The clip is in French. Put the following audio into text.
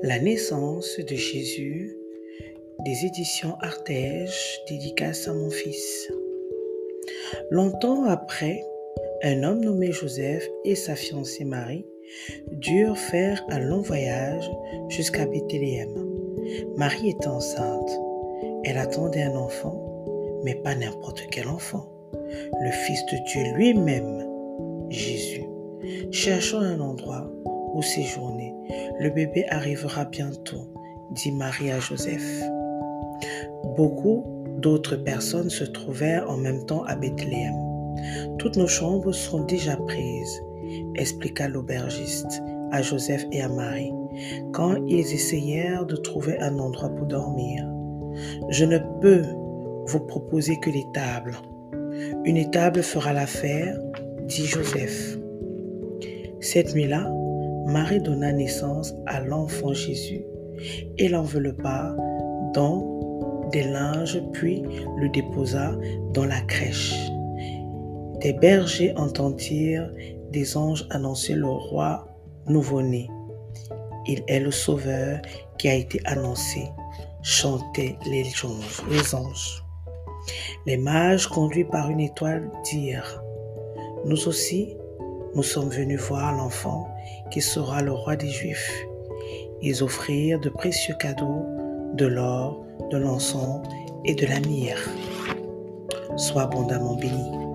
La naissance de Jésus des éditions Artege, dédicace à mon fils. Longtemps après, un homme nommé Joseph et sa fiancée Marie durent faire un long voyage jusqu'à Bethléem. Marie est enceinte. Elle attendait un enfant, mais pas n'importe quel enfant. Le Fils de Dieu lui-même, Jésus. Cherchons un endroit où séjourner. Le bébé arrivera bientôt, dit Marie à Joseph. Beaucoup d'autres personnes se trouvèrent en même temps à Bethléem. Toutes nos chambres sont déjà prises, expliqua l'aubergiste à Joseph et à Marie, quand ils essayèrent de trouver un endroit pour dormir. Je ne peux vous proposer que les tables. Une étable fera l'affaire, dit Joseph. Cette nuit-là, Marie donna naissance à l'enfant Jésus et l'enveloppa dans des linges, puis le déposa dans la crèche. Des bergers entendirent des anges annoncer le roi nouveau-né. Il est le sauveur qui a été annoncé. Chantaient les anges. Les, anges. les mages, conduits par une étoile, dirent, Nous aussi, nous sommes venus voir l'enfant qui sera le roi des Juifs. Ils offrirent de précieux cadeaux, de l'or, de l'encens et de la myrrhe. Sois abondamment béni.